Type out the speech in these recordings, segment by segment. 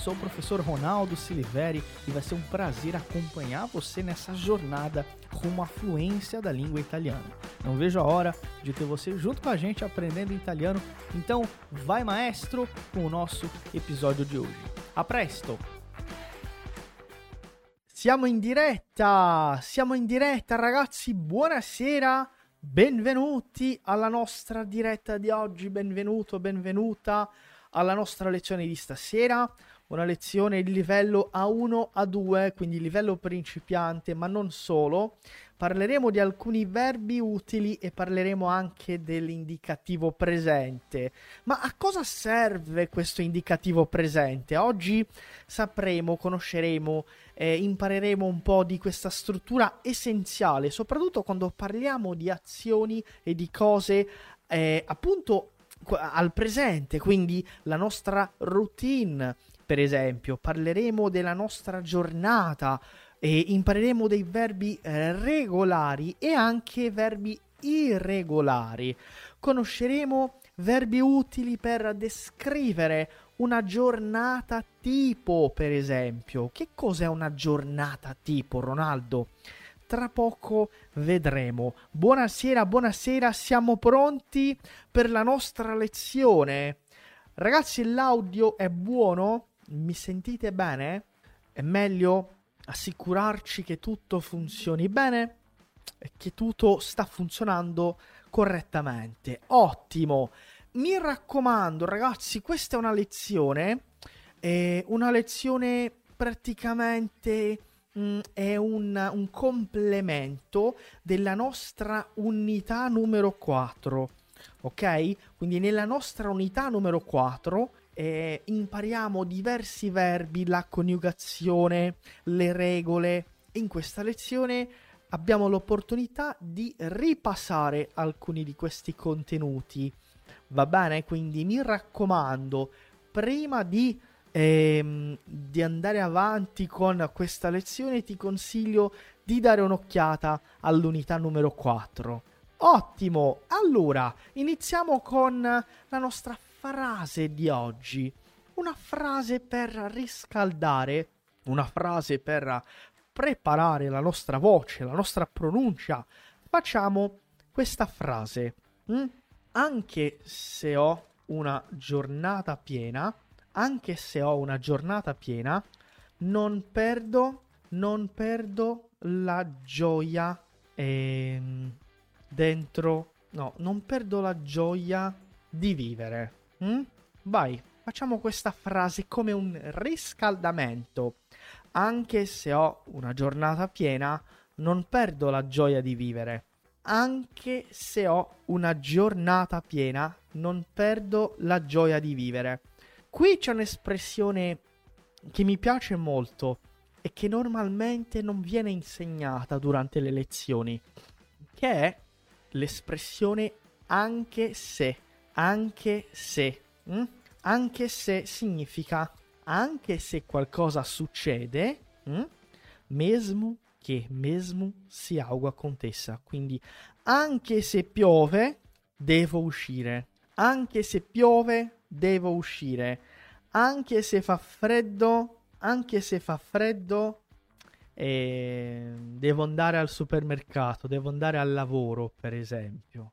Sou o professor Ronaldo Siliveri e vai ser um prazer acompanhar você nessa jornada rumo à fluência da língua italiana. Não vejo a hora de ter você junto com a gente aprendendo italiano. Então, vai maestro com o nosso episódio de hoje. A presto! Siamo in diretta, siamo in diretta ragazzi, buonasera, benvenuti alla nostra diretta di oggi, benvenuto, benvenuta alla nostra lezione di stasera una lezione di livello A1, A2, quindi livello principiante, ma non solo. Parleremo di alcuni verbi utili e parleremo anche dell'indicativo presente. Ma a cosa serve questo indicativo presente? Oggi sapremo, conosceremo, eh, impareremo un po' di questa struttura essenziale, soprattutto quando parliamo di azioni e di cose eh, appunto al presente, quindi la nostra routine per esempio, parleremo della nostra giornata e impareremo dei verbi eh, regolari e anche verbi irregolari. Conosceremo verbi utili per descrivere una giornata tipo, per esempio. Che cos'è una giornata tipo, Ronaldo? Tra poco vedremo. Buonasera, buonasera, siamo pronti per la nostra lezione. Ragazzi, l'audio è buono? Mi sentite bene? È meglio assicurarci che tutto funzioni bene e che tutto sta funzionando correttamente. Ottimo! Mi raccomando, ragazzi, questa è una lezione, è una lezione praticamente mh, mm, è un, un complemento della nostra unità numero 4. Ok? Quindi nella nostra unità numero 4 eh, impariamo diversi verbi, la coniugazione, le regole. In questa lezione abbiamo l'opportunità di ripassare alcuni di questi contenuti. Va bene? Quindi mi raccomando, prima di, ehm, di andare avanti con questa lezione ti consiglio di dare un'occhiata all'unità numero 4. Ottimo! Allora, iniziamo con la nostra frase di oggi. Una frase per riscaldare, una frase per preparare la nostra voce, la nostra pronuncia. Facciamo questa frase. Mm? Anche se ho una giornata piena, anche se ho una giornata piena, non perdo, non perdo la gioia ehm, dentro, no, non perdo la gioia di vivere. Mm? Vai, facciamo questa frase come un riscaldamento. Anche se ho una giornata piena, non perdo la gioia di vivere. Anche se ho una giornata piena, non perdo la gioia di vivere. Qui c'è un'espressione che mi piace molto e che normalmente non viene insegnata durante le lezioni, che è l'espressione anche se anche se. Mm? Anche se significa anche se qualcosa succede, mm? mesmo che, mesmo se algo aconteça. Quindi anche se piove, devo uscire. Anche se piove, devo uscire. Anche se fa freddo, anche se fa freddo, eh, devo andare al supermercato, devo andare al lavoro, per esempio.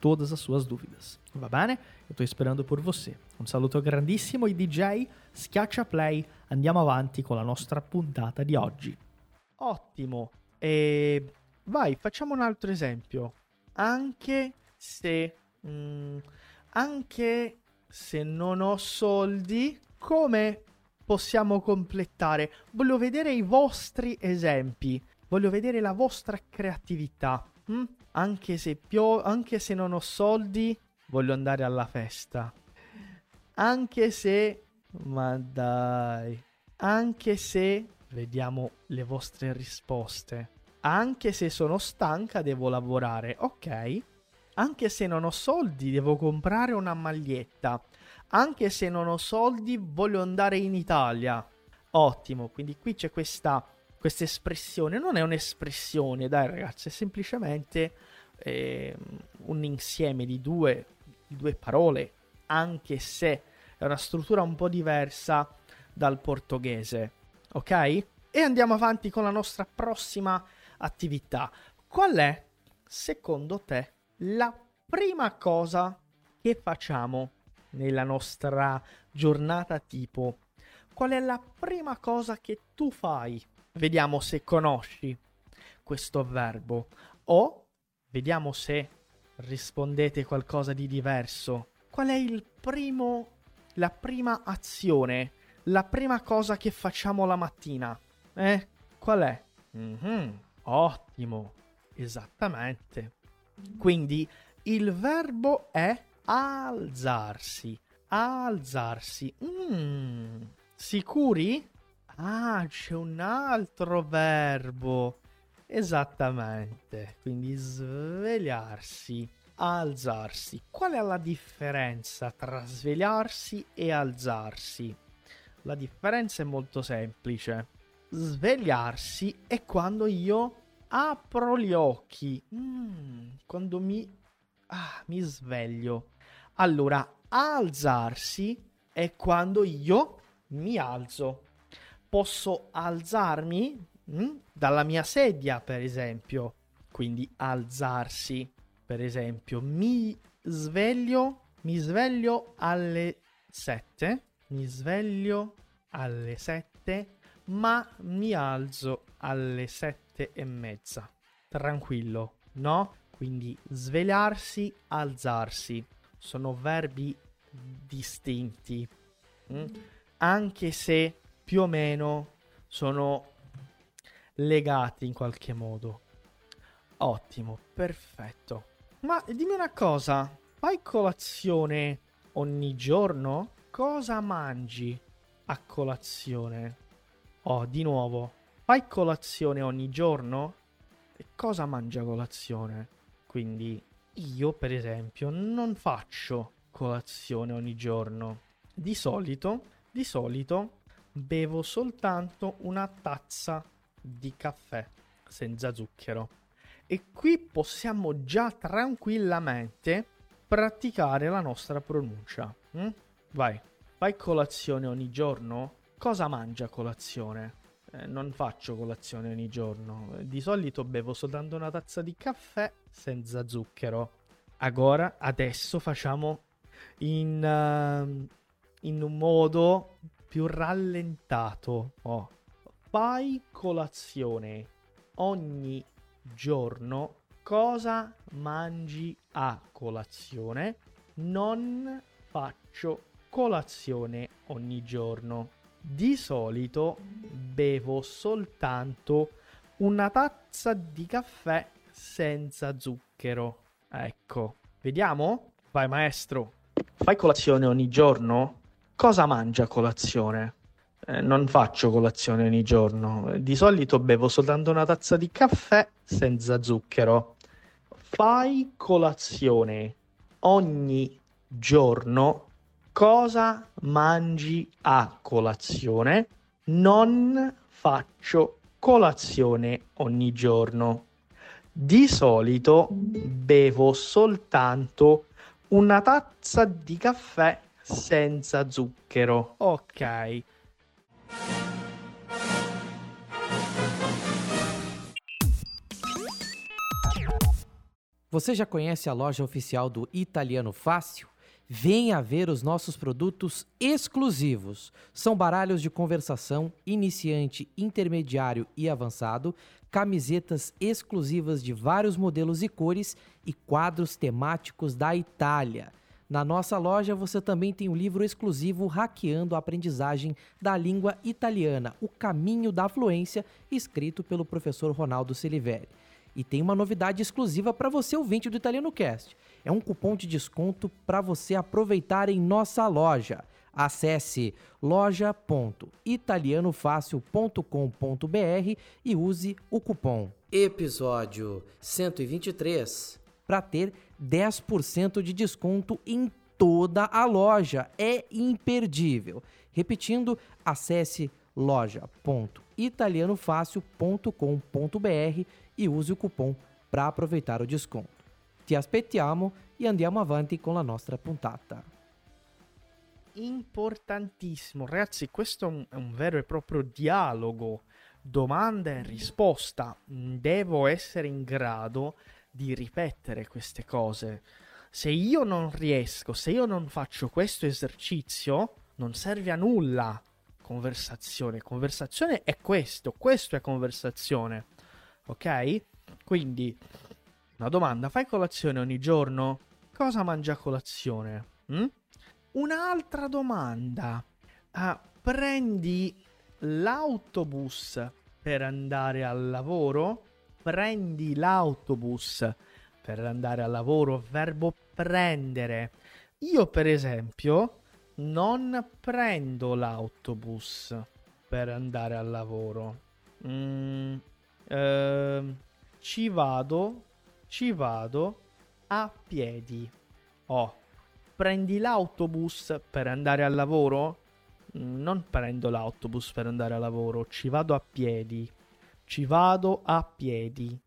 todas as suas dúvidas. Va bene? Eu estou esperando por você. Un saluto grandissimo ai DJ, schiaccia play, andiamo avanti con la nostra puntata di oggi. Ottimo. E vai, facciamo un altro esempio. Anche se mh, mm, anche se non ho soldi, come possiamo completare? Voglio vedere i vostri esempi, voglio vedere la vostra creatività. Hm? Anche, se pio- anche se non ho soldi, voglio andare alla festa. Anche se... Ma dai. Anche se... Vediamo le vostre risposte. Anche se sono stanca, devo lavorare. Ok. Anche se non ho soldi, devo comprare una maglietta. Anche se non ho soldi, voglio andare in Italia. Ottimo, quindi qui c'è questa, questa espressione. Non è un'espressione, dai ragazzi, è semplicemente eh, un insieme di due, di due parole. Anche se è una struttura un po' diversa dal portoghese. Ok? E andiamo avanti con la nostra prossima attività. Qual è, secondo te, la prima cosa che facciamo nella nostra giornata tipo? Qual è la prima cosa che tu fai? Vediamo se conosci questo verbo o vediamo se rispondete qualcosa di diverso. Qual è il primo la prima azione, la prima cosa che facciamo la mattina? Eh? Qual è? Mm-hmm. Ottimo, esattamente. Quindi il verbo è alzarsi. Alzarsi. Mm, sicuri? Ah, c'è un altro verbo. Esattamente. Quindi svegliarsi, alzarsi. Qual è la differenza tra svegliarsi e alzarsi? La differenza è molto semplice. Svegliarsi è quando io apro gli occhi. Mm, quando mi, ah, mi sveglio. Allora, alzarsi è quando io mi alzo. Posso alzarmi mm, dalla mia sedia, per esempio. Quindi alzarsi. Per esempio, mi sveglio, mi sveglio alle 7. Mi sveglio alle 7, ma mi alzo alle 7 sette e mezza. Tranquillo, no? Quindi svegliarsi, alzarsi. Sono verbi distinti. Mm? Anche se più o meno sono legati in qualche modo. Ottimo, perfetto. Ma dimmi una cosa, fai colazione ogni giorno? Cosa mangi a colazione? Oh, di nuovo, Fai colazione ogni giorno? E cosa mangia colazione? Quindi io, per esempio, non faccio colazione ogni giorno. Di solito, di solito bevo soltanto una tazza di caffè senza zucchero. E qui possiamo già tranquillamente praticare la nostra pronuncia. Mm? Vai, fai colazione ogni giorno? Cosa mangia colazione? Eh, non faccio colazione ogni giorno. Di solito bevo soltanto una tazza di caffè senza zucchero. Agora, adesso facciamo in, uh, in un modo più rallentato. Oh. Fai colazione ogni giorno. Cosa mangi a colazione? Non faccio colazione ogni giorno. Di solito bevo soltanto una tazza di caffè senza zucchero. Ecco, vediamo? Vai maestro, fai colazione ogni giorno? Cosa mangia a colazione? Eh, non faccio colazione ogni giorno. Di solito bevo soltanto una tazza di caffè senza zucchero. Fai colazione ogni giorno cosa mangi a colazione? Non faccio colazione ogni giorno. Di solito bevo soltanto una tazza di caffè senza zucchero. Ok. Você já conhece a loja oficial do Italiano Fácil? Venha ver os nossos produtos exclusivos. São baralhos de conversação, iniciante, intermediário e avançado, camisetas exclusivas de vários modelos e cores e quadros temáticos da Itália. Na nossa loja você também tem o um livro exclusivo Hackeando a Aprendizagem da Língua Italiana, O Caminho da Fluência, escrito pelo professor Ronaldo Siliveri. E tem uma novidade exclusiva para você ouvinte do Italiano Cast. É um cupom de desconto para você aproveitar em nossa loja. Acesse loja.italianofácil.com.br e use o cupom episódio 123 para ter 10% de desconto em toda a loja. É imperdível. Repetindo, acesse loja.italianofácil.com.br e use o cupom para aproveitar o desconto. Ti aspettiamo e andiamo avanti con la nostra puntata. Importantissimo, ragazzi, questo è un, è un vero e proprio dialogo, domanda e risposta. Devo essere in grado di ripetere queste cose. Se io non riesco, se io non faccio questo esercizio, non serve a nulla. Conversazione, conversazione è questo, questo è conversazione ok? Quindi, una domanda, fai colazione ogni giorno? Cosa mangi a colazione? Mm? Un'altra domanda, ah, prendi l'autobus per andare al lavoro? Prendi l'autobus per andare al lavoro, verbo prendere. Io, per esempio, non prendo l'autobus per andare al lavoro. Mm, Ehm, ci vado, ci vado a piedi. Oh, prendi l'autobus per andare al lavoro? Mm, non prendo l'autobus per andare al lavoro, ci vado a piedi. Ci vado a piedi.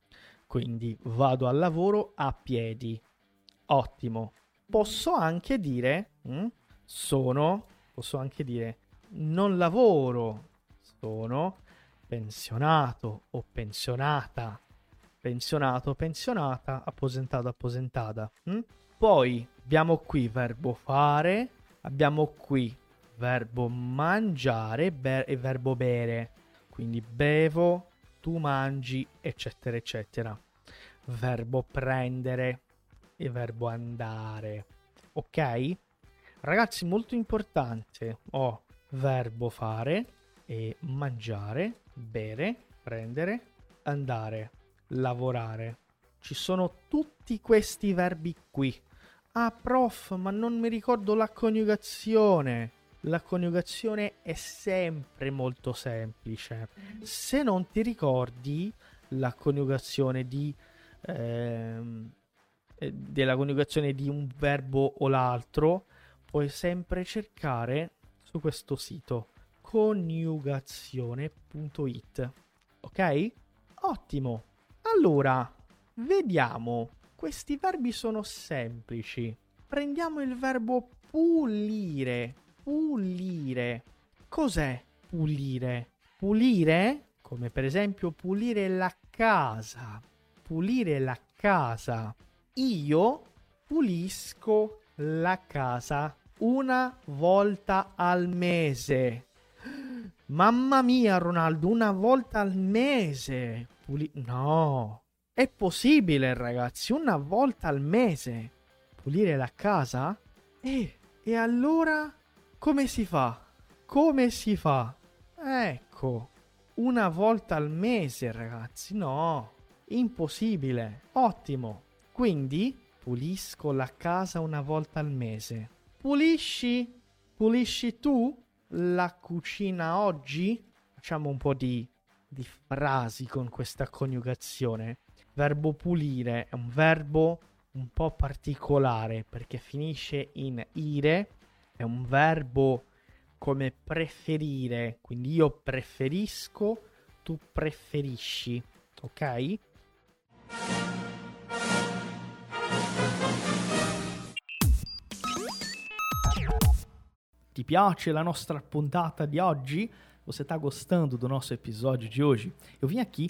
Quindi vado al lavoro a piedi. Ottimo. Posso anche dire mm, sono, posso anche dire non lavoro, sono pensionato o pensionata, pensionato, pensionata, apposentato, apposentata. Hm? Poi abbiamo qui verbo fare, abbiamo qui verbo mangiare e verbo bere. Quindi bevo, tu mangi, eccetera, eccetera. Verbo prendere e verbo andare. Ok? Ragazzi, molto importante. Ho verbo fare e mangiare bere, prendere, andare, lavorare. Ci sono tutti questi verbi qui. Ah, prof, ma non mi ricordo la coniugazione. La coniugazione è sempre molto semplice. Se non ti ricordi la coniugazione di ehm, eh, della coniugazione di un verbo o l'altro, puoi sempre cercare su questo sito coniugazione.it. Ok? Ottimo. Allora, vediamo. Questi verbi sono semplici. Prendiamo il verbo pulire. Pulire. Cos'è pulire? Pulire, come per esempio pulire la casa. Pulire la casa. Io pulisco la casa una volta al mese. Mamma mia, Ronaldo, una volta al mese. Puli- no, è possibile, ragazzi, una volta al mese. Pulire la casa? Eh, e allora come si fa? Come si fa? Ecco, una volta al mese, ragazzi, no, impossibile. Ottimo. Quindi pulisco la casa una volta al mese. Pulisci? Pulisci tu? la cucina oggi? Facciamo un po' di, di frasi con questa coniugazione. Verbo pulire è un verbo un po' particolare perché finisce in ire, è un verbo come preferire, quindi io preferisco, tu preferisci, ok? Ti piace la nostra puntata di oggi? Você está gostando do nosso episódio de hoje? Eu vim aqui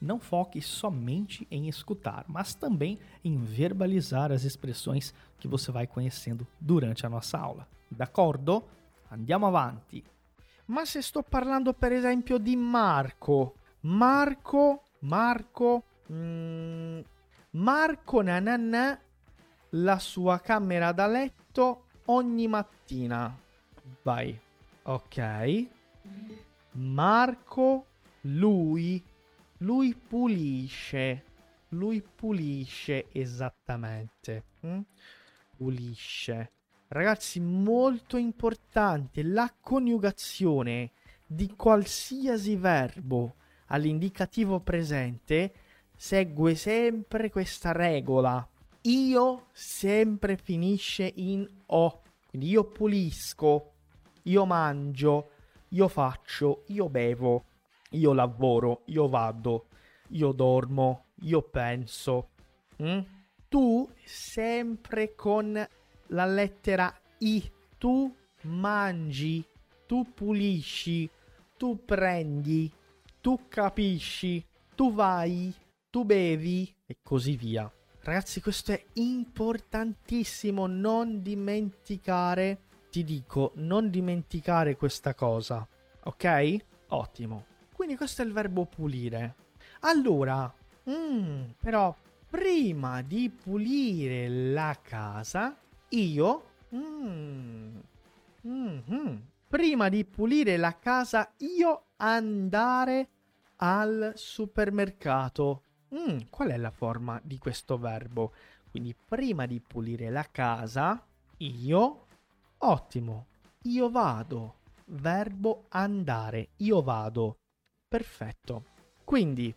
não foque somente em escutar, mas também em verbalizar as expressões que você vai conhecendo durante a nossa aula. D'accordo? Andiamo avanti. Ma se sto parlando per esempio di Marco, Marco, Marco, mm, Marco nananà la sua camera da letto ogni mattina. Vai. Ok. Marco, lui, lui pulisce. Lui pulisce esattamente. Mm? Pulisce. Ragazzi, molto importante la coniugazione di qualsiasi verbo all'indicativo presente segue sempre questa regola io sempre finisce in o. Quindi io pulisco, io mangio, io faccio, io bevo, io lavoro, io vado, io dormo, io penso. Mm? Tu sempre con la lettera I. Tu mangi, tu pulisci, tu prendi, tu capisci, tu vai, tu bevi e così via. Ragazzi, questo è importantissimo, non dimenticare, ti dico, non dimenticare questa cosa, ok? Ottimo. Quindi questo è il verbo pulire. Allora, mm, però, prima di pulire la casa, io... Mm, mm-hmm, prima di pulire la casa, io andare al supermercato. Mm, qual è la forma di questo verbo? Quindi prima di pulire la casa, io, ottimo, io vado, verbo andare, io vado, perfetto. Quindi,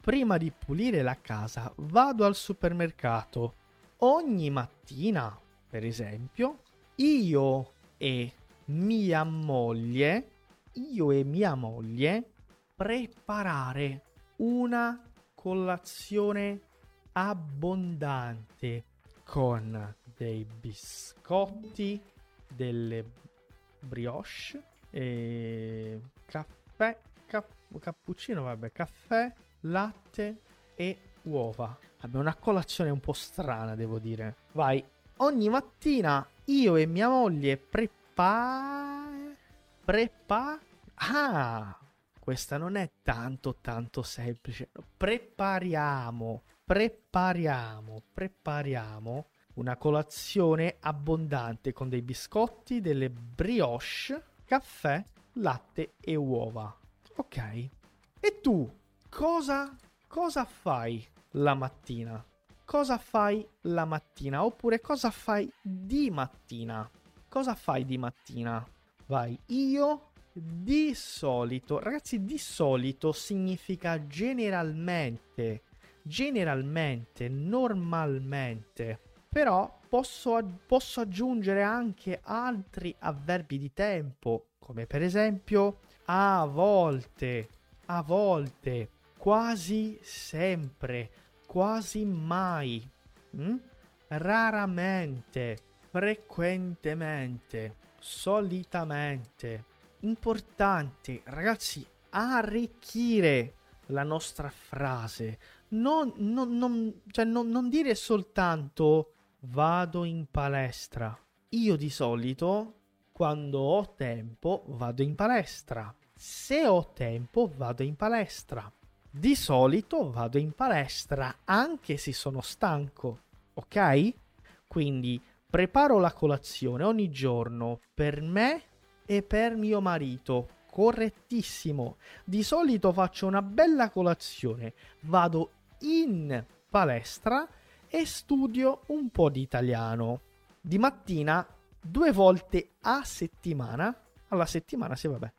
prima di pulire la casa, vado al supermercato. Ogni mattina, per esempio, io e mia moglie, io e mia moglie, preparare una colazione abbondante con dei biscotti, delle brioche e caffè, cap- cappuccino, vabbè, caffè, latte e uova. Vabbè, una colazione un po' strana, devo dire. Vai, ogni mattina io e mia moglie prepa... prepa... Ah! questa non è tanto tanto semplice. Prepariamo, prepariamo, prepariamo una colazione abbondante con dei biscotti, delle brioche, caffè, latte e uova. Ok. E tu cosa cosa fai la mattina? Cosa fai la mattina? Oppure cosa fai di mattina? Cosa fai di mattina? Vai, io di solito, ragazzi, di solito significa generalmente, generalmente, normalmente. Però posso, posso aggiungere anche altri avverbi di tempo, come per esempio a volte, a volte, quasi sempre, quasi mai, hm? raramente, frequentemente, solitamente importante, ragazzi, arricchire la nostra frase. Non, non, non, cioè non dire soltanto vado in palestra. Io di solito, quando ho tempo, vado in palestra. Se ho tempo, vado in palestra. Di solito vado in palestra anche se sono stanco, ok? Quindi Preparo la colazione ogni giorno per me e per mio marito. Correttissimo. Di solito faccio una bella colazione, vado in palestra e studio un po' di italiano. Di mattina, due volte a settimana. Alla settimana, sì, vabbè.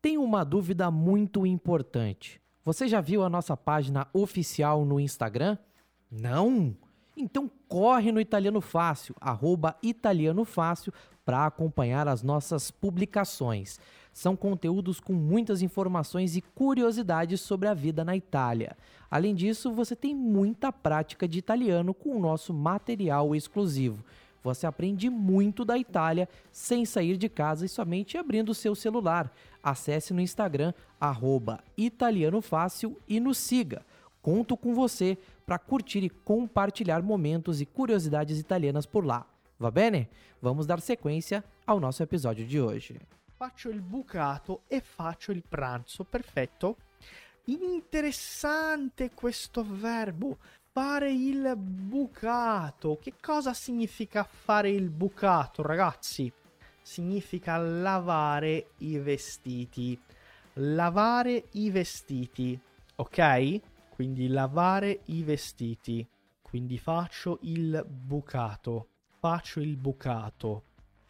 Tem uma dúvida muito importante. Você já viu a nossa página oficial no Instagram? Não? Então corre no Italiano Fácil, arroba para acompanhar as nossas publicações. São conteúdos com muitas informações e curiosidades sobre a vida na Itália. Além disso, você tem muita prática de italiano com o nosso material exclusivo. Você aprende muito da Itália sem sair de casa e somente abrindo seu celular. Acesse no Instagram, arroba Italiano Fácil e nos siga. Conto com você para curtir e compartilhar momentos e curiosidades italianas por lá. Va bene? Vamos dar sequência ao nosso episódio de hoje. Faccio il bucato e faccio il pranzo. Perfetto. Interessante questo verbo. Fare il bucato. Che cosa significa fare il bucato, ragazzi? Significa lavare i vestiti. Lavare i vestiti. Ok? Quindi lavare i vestiti. Quindi faccio il bucato. Faccio il bucato.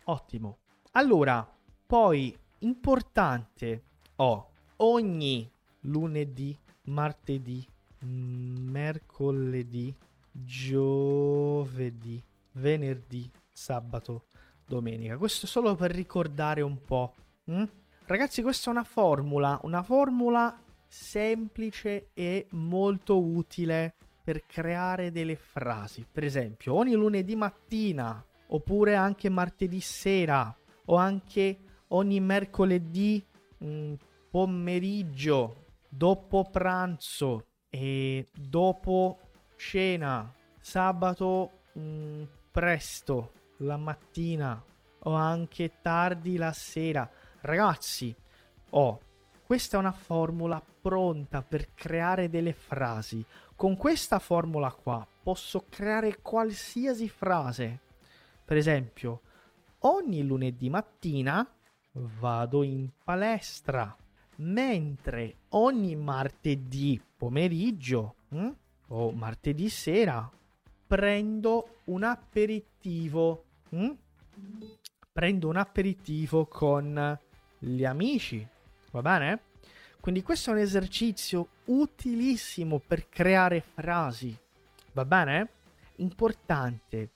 Ottimo. Allora, poi importante ho ogni lunedì, martedì, mercoledì, giovedì, venerdì, sabato, domenica. Questo solo per ricordare un po'. Hm? Ragazzi, questa è una formula, una formula semplice e molto utile per creare delle frasi. Per esempio, ogni lunedì mattina, oppure anche martedì sera, o anche ogni mercoledì mm, pomeriggio, dopo pranzo e dopo cena, sabato mm, presto, la mattina o anche tardi la sera. Ragazzi, oh, questa è una formula pronta per creare delle frasi. Con questa formula qua posso creare qualsiasi frase. Per esempio, ogni lunedì mattina vado in palestra, mentre ogni martedì pomeriggio hm, o martedì sera prendo un aperitivo. Hm? Prendo un aperitivo con gli amici Va bene? Quindi questo è un esercizio utilissimo per creare frasi. Va bene? Importante.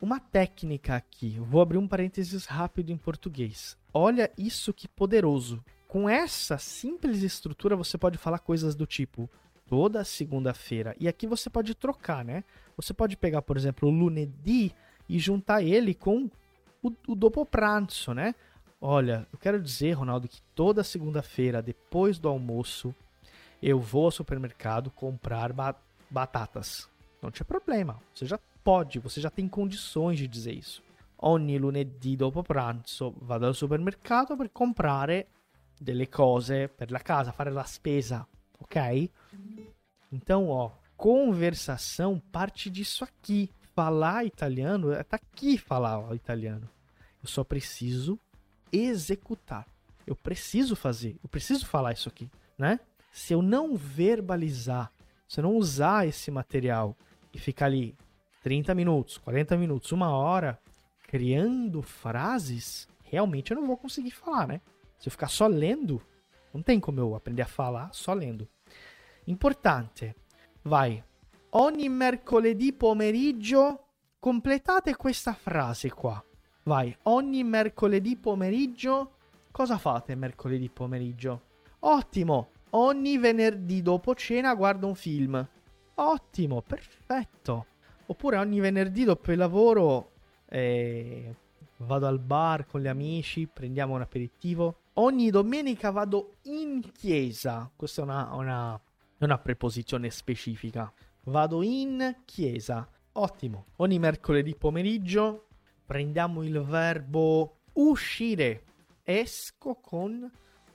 Uma técnica aqui. Vou abrir um parênteses rápido em português. Olha isso que poderoso. Com essa simples estrutura você pode falar coisas do tipo toda segunda-feira. E aqui você pode trocar, né? Você pode pegar, por exemplo, o lunedì e juntar ele com o, o dopo pranzo, né? Olha, eu quero dizer, Ronaldo, que toda segunda-feira, depois do almoço, eu vou ao supermercado comprar ba batatas. Não tinha problema. Você já pode, você já tem condições de dizer isso. Ogni lunedì dopo pranzo vado al supermercato per comprare delle cose per la casa, fare la spesa, ok? Então, ó, conversação parte disso aqui. Falar italiano, tá aqui falar ó, italiano. Eu só preciso executar. Eu preciso fazer, eu preciso falar isso aqui, né? Se eu não verbalizar, se eu não usar esse material e ficar ali 30 minutos, 40 minutos, uma hora criando frases, realmente eu não vou conseguir falar, né? Se eu ficar só lendo, não tem como eu aprender a falar só lendo. Importante. Vai. Ogni mercoledì pomeriggio completate questa frase qua. Vai, ogni mercoledì pomeriggio. Cosa fate mercoledì pomeriggio? Ottimo! Ogni venerdì dopo cena guardo un film. Ottimo, perfetto. Oppure ogni venerdì dopo il lavoro eh, vado al bar con gli amici, prendiamo un aperitivo. Ogni domenica vado in chiesa. Questa è una, una, una preposizione specifica. Vado in chiesa. Ottimo. Ogni mercoledì pomeriggio prendiamo il verbo uscire. Esco con...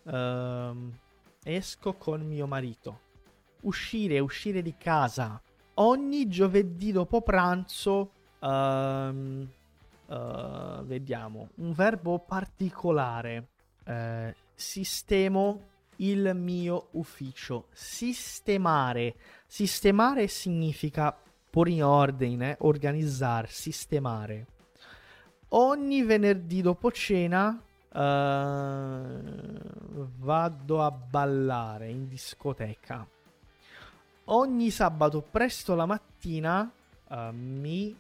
Um, esco con mio marito. Uscire, uscire di casa. Ogni giovedì dopo pranzo, um, uh, vediamo, un verbo particolare. Uh, sistemo il mio ufficio. Sistemare. Sistemare significa porre in ordine, organizzare, sistemare. Ogni venerdì dopo cena uh, vado a ballare in discoteca. Ogni sabato presto la mattina uh, mi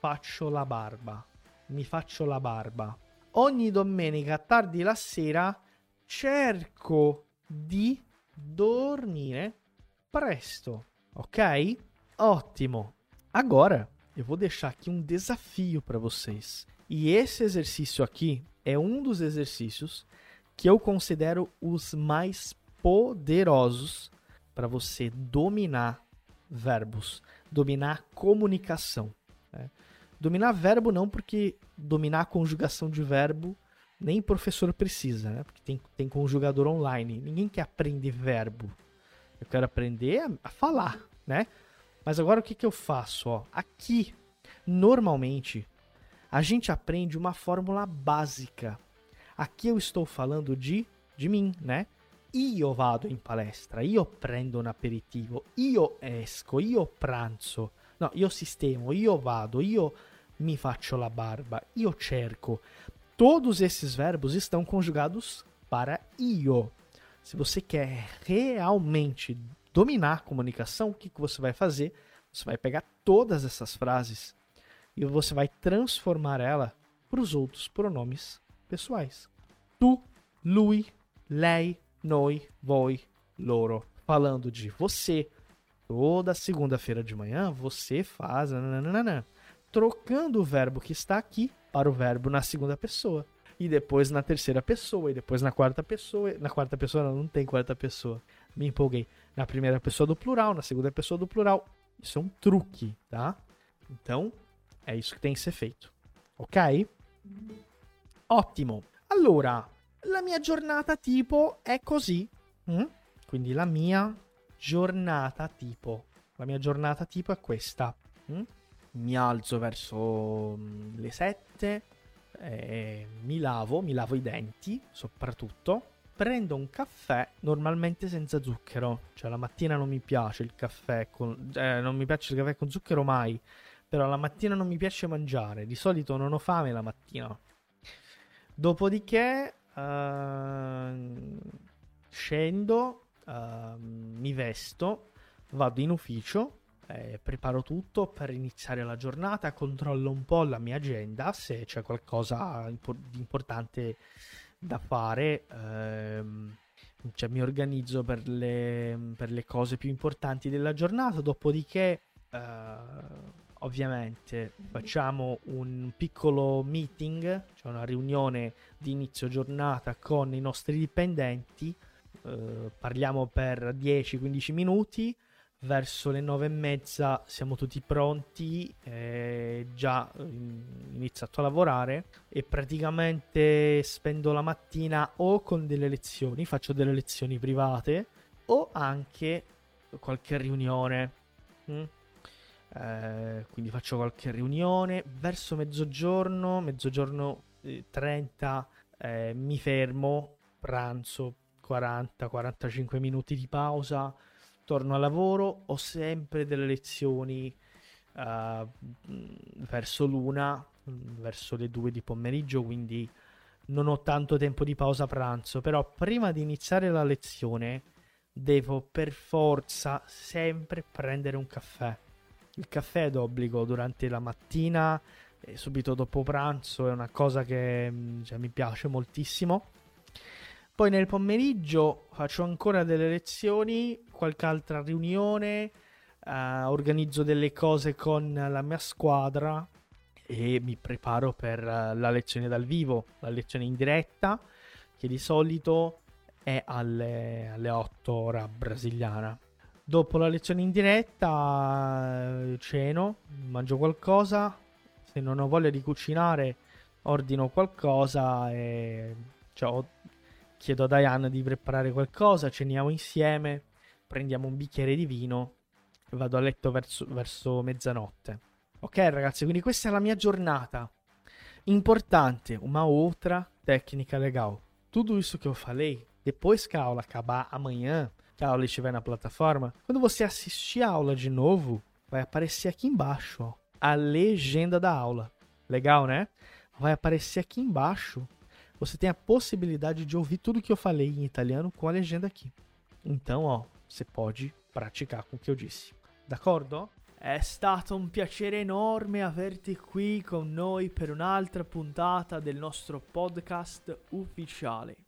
faccio la barba. Mi faccio la barba. Ogni domenica tardi la sera cerco di dormire presto. Ok? Ótimo. Agora eu vou deixar aqui um desafio para vocês. E esse exercício aqui é um dos exercícios que eu considero os mais poderosos para você dominar verbos, dominar comunicação. Né? Dominar verbo não porque dominar a conjugação de verbo nem professor precisa, né? Porque tem, tem conjugador online. Ninguém quer aprender verbo. Eu quero aprender a, a falar, né? Mas agora o que, que eu faço? Ó? Aqui, normalmente, a gente aprende uma fórmula básica. Aqui eu estou falando de, de mim, né? Io vado in palestra, io prendo un aperitivo, io esco, io pranzo. No, io sistemo, io vado, io mi faccio la barba, io cerco todos esses verbos estão conjugados para io. Se você quer realmente dominar a comunicação, o que, que você vai fazer? Você vai pegar todas essas frases e você vai transformar ela para os outros pronomes pessoais. Tu, lui, lei, noi, voi, loro. Falando de você. Toda segunda-feira de manhã você faz. Nananana, trocando o verbo que está aqui para o verbo na segunda pessoa. E depois na terceira pessoa, e depois na quarta pessoa. Na quarta pessoa não, não tem quarta pessoa. Me empolguei. Na primeira pessoa do plural, na segunda pessoa do plural. Isso é um truque, tá? Então, é isso que tem que ser feito. Ok? Ottimo. Allora, la mia giornata tipo è così. Mm? Quindi la mia giornata tipo. La mia giornata tipo è questa. Mm? mi alzo verso mm, le 7, eh, mi lavo, mi lavo i denti soprattutto, prendo un caffè normalmente senza zucchero, cioè la mattina non mi piace il caffè con, eh, non mi piace il caffè con zucchero mai, però la mattina non mi piace mangiare, di solito non ho fame la mattina. Dopodiché uh, scendo, uh, mi vesto, vado in ufficio eh, preparo tutto per iniziare la giornata, controllo un po' la mia agenda se c'è qualcosa di importante da fare. Ehm, cioè, mi organizzo per le, per le, cose più importanti della giornata, dopodiché eh, ovviamente facciamo un piccolo meeting, cioè una riunione di inizio giornata con i nostri dipendenti, eh, parliamo per 10-15 minuti, verso le nove e mezza siamo tutti pronti, eh, già iniziato a lavorare e praticamente spendo la mattina o con delle lezioni, faccio delle lezioni private o anche qualche riunione. Mm? Eh, quindi faccio qualche riunione verso mezzogiorno, mezzogiorno eh, 30 eh, mi fermo, pranzo 40-45 minuti di pausa torno al lavoro, ho sempre delle lezioni uh, verso l'una, verso le due di pomeriggio, quindi non ho tanto tempo di pausa pranzo, però prima di iniziare la lezione devo per forza sempre prendere un caffè. Il caffè è d'obbligo durante la mattina e subito dopo pranzo, è una cosa che mm, cioè, mi piace moltissimo. Poi nel pomeriggio faccio ancora delle lezioni, qualche altra riunione, uh, organizzo delle cose con la mia squadra e mi preparo per uh, la lezione dal vivo, la lezione in diretta, che di solito è alle, alle 8 ora brasiliana. Dopo la lezione in diretta ceno, mangio qualcosa, se non ho voglia di cucinare ordino qualcosa e cioè, ho chiedo a Diana di preparare qualcosa, ceniamo insieme, prendiamo un bicchiere di vino e vado a letto verso, verso mezzanotte. Ok ragazzi, quindi questa è la mia giornata. Importante, uma outra técnica legal. Tudo isso que eu falei, depois que a aula acabar amanhã, que a aula estiver na plataforma, quando você assistir a aula de novo, vai aparecer aqui embaixo, ó, a legenda da aula. Legal, né? Vai aparecer aqui embaixo. Você tem a possibilidade de ouvir tudo que eu falei em italiano com a legenda aqui. Então, ó, você pode praticar com o que eu disse. D'accordo? È stato un piacere enorme averti qui con noi per un'altra puntata del nostro podcast ufficiale.